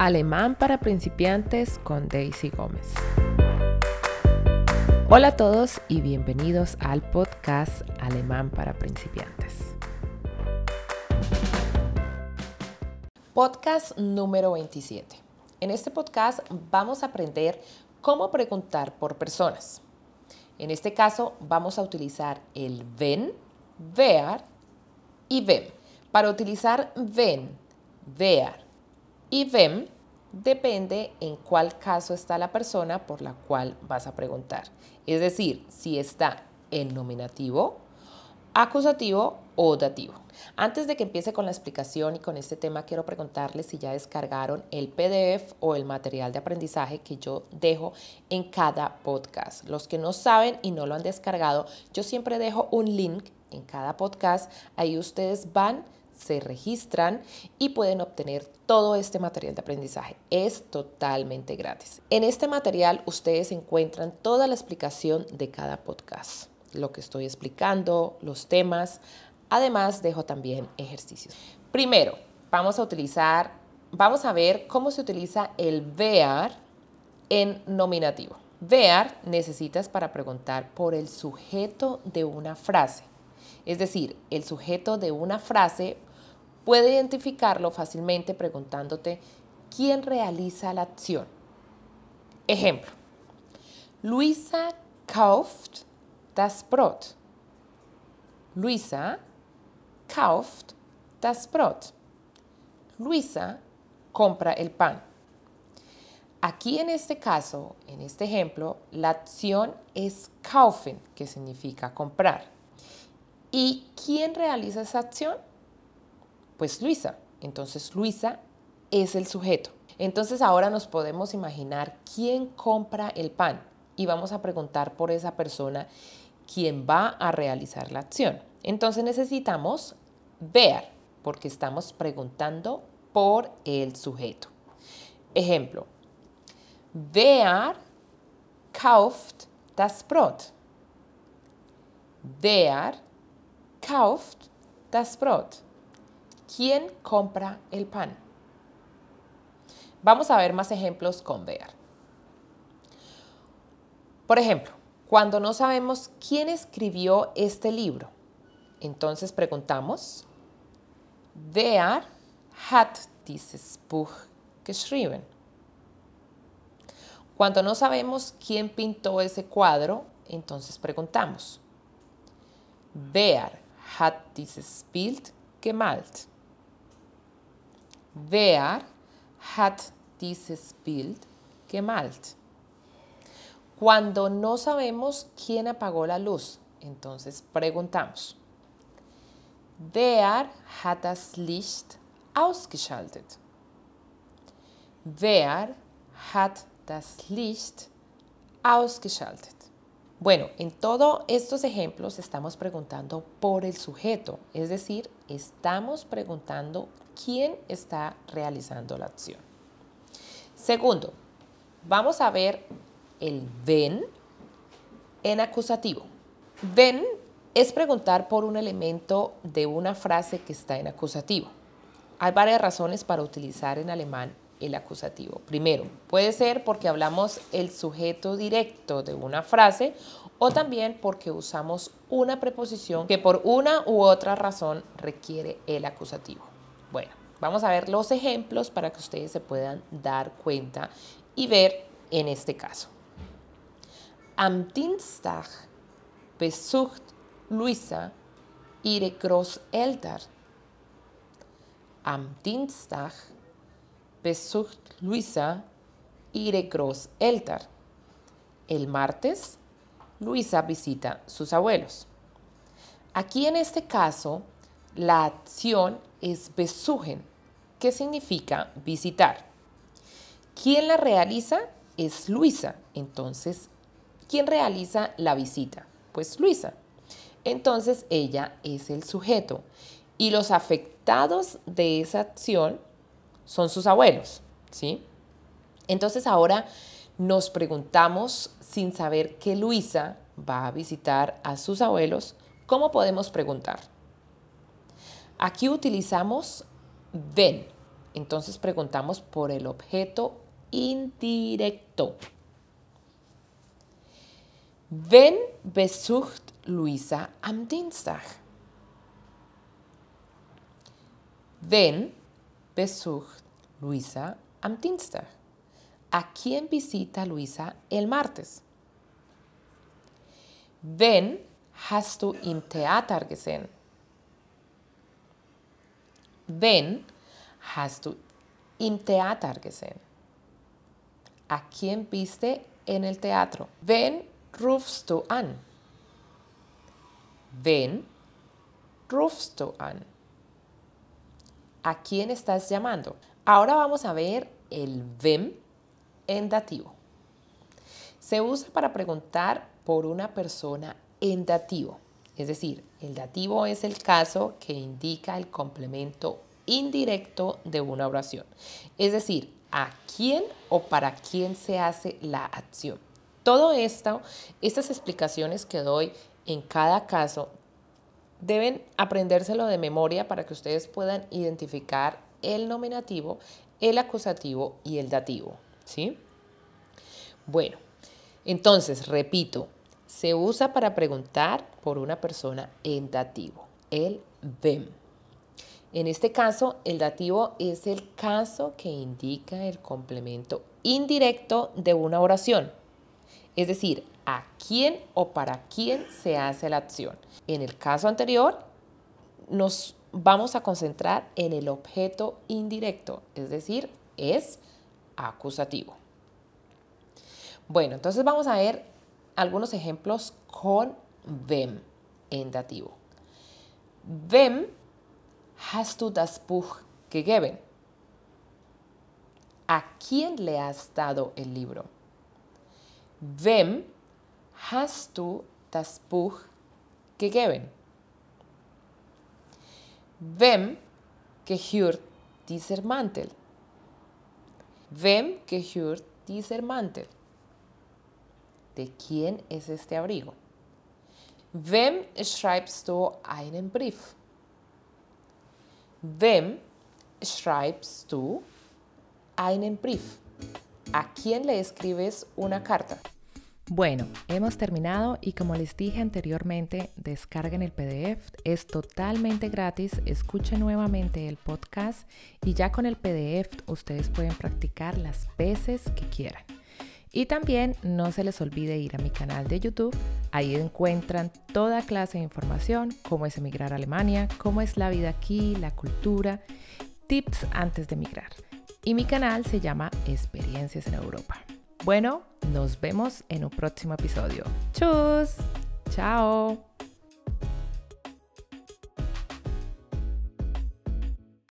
Alemán para principiantes con Daisy Gómez. Hola a todos y bienvenidos al podcast Alemán para principiantes. Podcast número 27. En este podcast vamos a aprender cómo preguntar por personas. En este caso vamos a utilizar el ven, wer y wem. Para utilizar ven, wer y vem depende en cuál caso está la persona por la cual vas a preguntar. Es decir, si está en nominativo, acusativo o dativo. Antes de que empiece con la explicación y con este tema, quiero preguntarles si ya descargaron el PDF o el material de aprendizaje que yo dejo en cada podcast. Los que no saben y no lo han descargado, yo siempre dejo un link en cada podcast. Ahí ustedes van se registran y pueden obtener todo este material de aprendizaje. Es totalmente gratis. En este material ustedes encuentran toda la explicación de cada podcast, lo que estoy explicando, los temas. Además, dejo también ejercicios. Primero, vamos a utilizar, vamos a ver cómo se utiliza el ver en nominativo. Ver necesitas para preguntar por el sujeto de una frase. Es decir, el sujeto de una frase Puede identificarlo fácilmente preguntándote quién realiza la acción. Ejemplo, Luisa kauft das Brot. Luisa kauft das Brot. Luisa compra el pan. Aquí en este caso, en este ejemplo, la acción es kaufen, que significa comprar. ¿Y quién realiza esa acción? Pues Luisa. Entonces Luisa es el sujeto. Entonces ahora nos podemos imaginar quién compra el pan y vamos a preguntar por esa persona quién va a realizar la acción. Entonces necesitamos ver porque estamos preguntando por el sujeto. Ejemplo, wer kauft das Brot? Wer kauft das Brot? ¿Quién compra el pan? Vamos a ver más ejemplos con ver. Por ejemplo, cuando no sabemos quién escribió este libro, entonces preguntamos, Wer hat dieses Buch geschrieben? Cuando no sabemos quién pintó ese cuadro, entonces preguntamos, Wer hat dieses Bild gemalt? Wer hat dieses Bild gemalt? Cuando no sabemos quién apagó la luz, entonces preguntamos, Wer hat das Licht ausgeschaltet? Wer hat das Licht ausgeschaltet? Bueno, en todos estos ejemplos estamos preguntando por el sujeto, es decir, estamos preguntando quién está realizando la acción. Segundo, vamos a ver el ven en acusativo. Ven es preguntar por un elemento de una frase que está en acusativo. Hay varias razones para utilizar en alemán el acusativo. Primero, puede ser porque hablamos el sujeto directo de una frase o también porque usamos una preposición que por una u otra razón requiere el acusativo. Vamos a ver los ejemplos para que ustedes se puedan dar cuenta y ver en este caso. Am Dienstag besucht Luisa ihre Großeltern. Am Dienstag besucht Luisa ihre Großeltern. El martes, Luisa visita sus abuelos. Aquí en este caso, la acción es besuchen, que significa visitar. ¿Quién la realiza? Es Luisa. Entonces, ¿quién realiza la visita? Pues Luisa. Entonces, ella es el sujeto. Y los afectados de esa acción son sus abuelos, ¿sí? Entonces, ahora nos preguntamos, sin saber que Luisa va a visitar a sus abuelos, ¿cómo podemos preguntar? Aquí utilizamos ven, Entonces preguntamos por el objeto indirecto. Wen besucht Luisa am Dienstag? Wen besucht Luisa am Dienstag? ¿A quién visita Luisa el martes? Wen hast du im Theater gesehen? Wen hast du im Theater gesehen? ¿A quién viste en el teatro? Wen rufst an? Wen rufst an? ¿A quién estás llamando? Ahora vamos a ver el vem en dativo. Se usa para preguntar por una persona en dativo. Es decir, el dativo es el caso que indica el complemento indirecto de una oración. Es decir, a quién o para quién se hace la acción. Todo esto, estas explicaciones que doy en cada caso, deben aprendérselo de memoria para que ustedes puedan identificar el nominativo, el acusativo y el dativo. ¿Sí? Bueno, entonces, repito, se usa para preguntar por una persona en dativo, el vem. En este caso, el dativo es el caso que indica el complemento indirecto de una oración. Es decir, a quién o para quién se hace la acción. En el caso anterior, nos vamos a concentrar en el objeto indirecto, es decir, es acusativo. Bueno, entonces vamos a ver algunos ejemplos con vem en dativo. Vem hast du das Buch gegeben? ¿A quién le has dado el libro? Wem hast du das Buch gegeben? Wem gehört dieser Mantel? Wem gehört dieser Mantel? ¿De quién es este abrigo? Wem schreibst du einen Brief? Wem schreibst du einen Brief? ¿A quién le escribes una carta? Bueno, hemos terminado y como les dije anteriormente, descarguen el PDF, es totalmente gratis, escuchen nuevamente el podcast y ya con el PDF ustedes pueden practicar las veces que quieran. Y también no se les olvide ir a mi canal de YouTube, ahí encuentran toda clase de información, cómo es emigrar a Alemania, cómo es la vida aquí, la cultura, tips antes de emigrar. Y mi canal se llama Experiencias en Europa. Bueno, nos vemos en un próximo episodio. ¡Chus! ¡Chao!